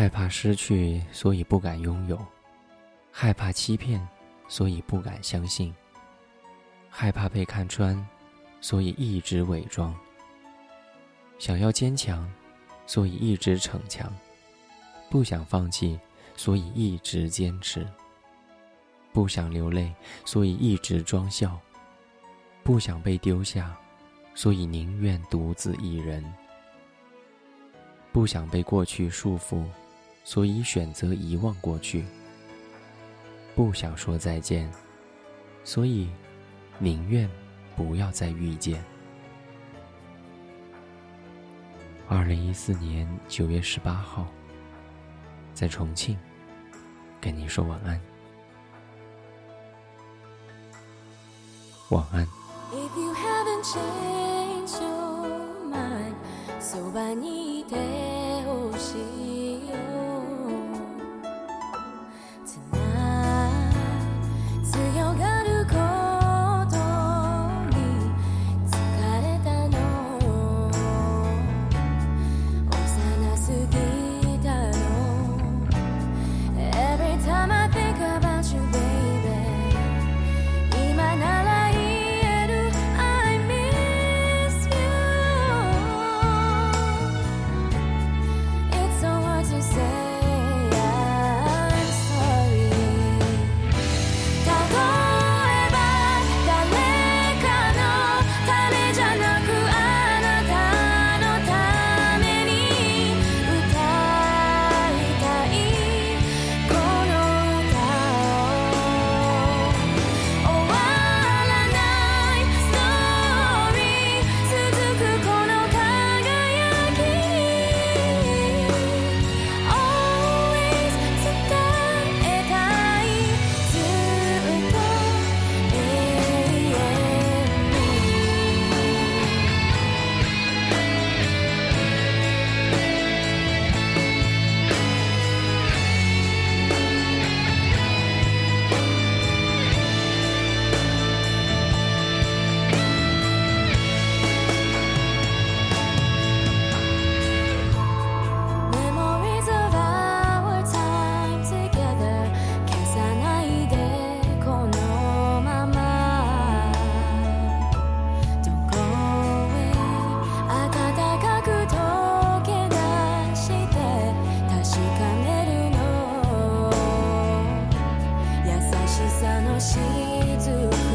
害怕失去，所以不敢拥有；害怕欺骗，所以不敢相信；害怕被看穿，所以一直伪装。想要坚强，所以一直逞强；不想放弃，所以一直坚持；不想流泪，所以一直装笑；不想被丢下，所以宁愿独自一人。不想被过去束缚，所以选择遗忘过去；不想说再见，所以宁愿不要再遇见。二零一四年九月十八号，在重庆，跟你说晚安，晚安。そばにいてほしいよ。静か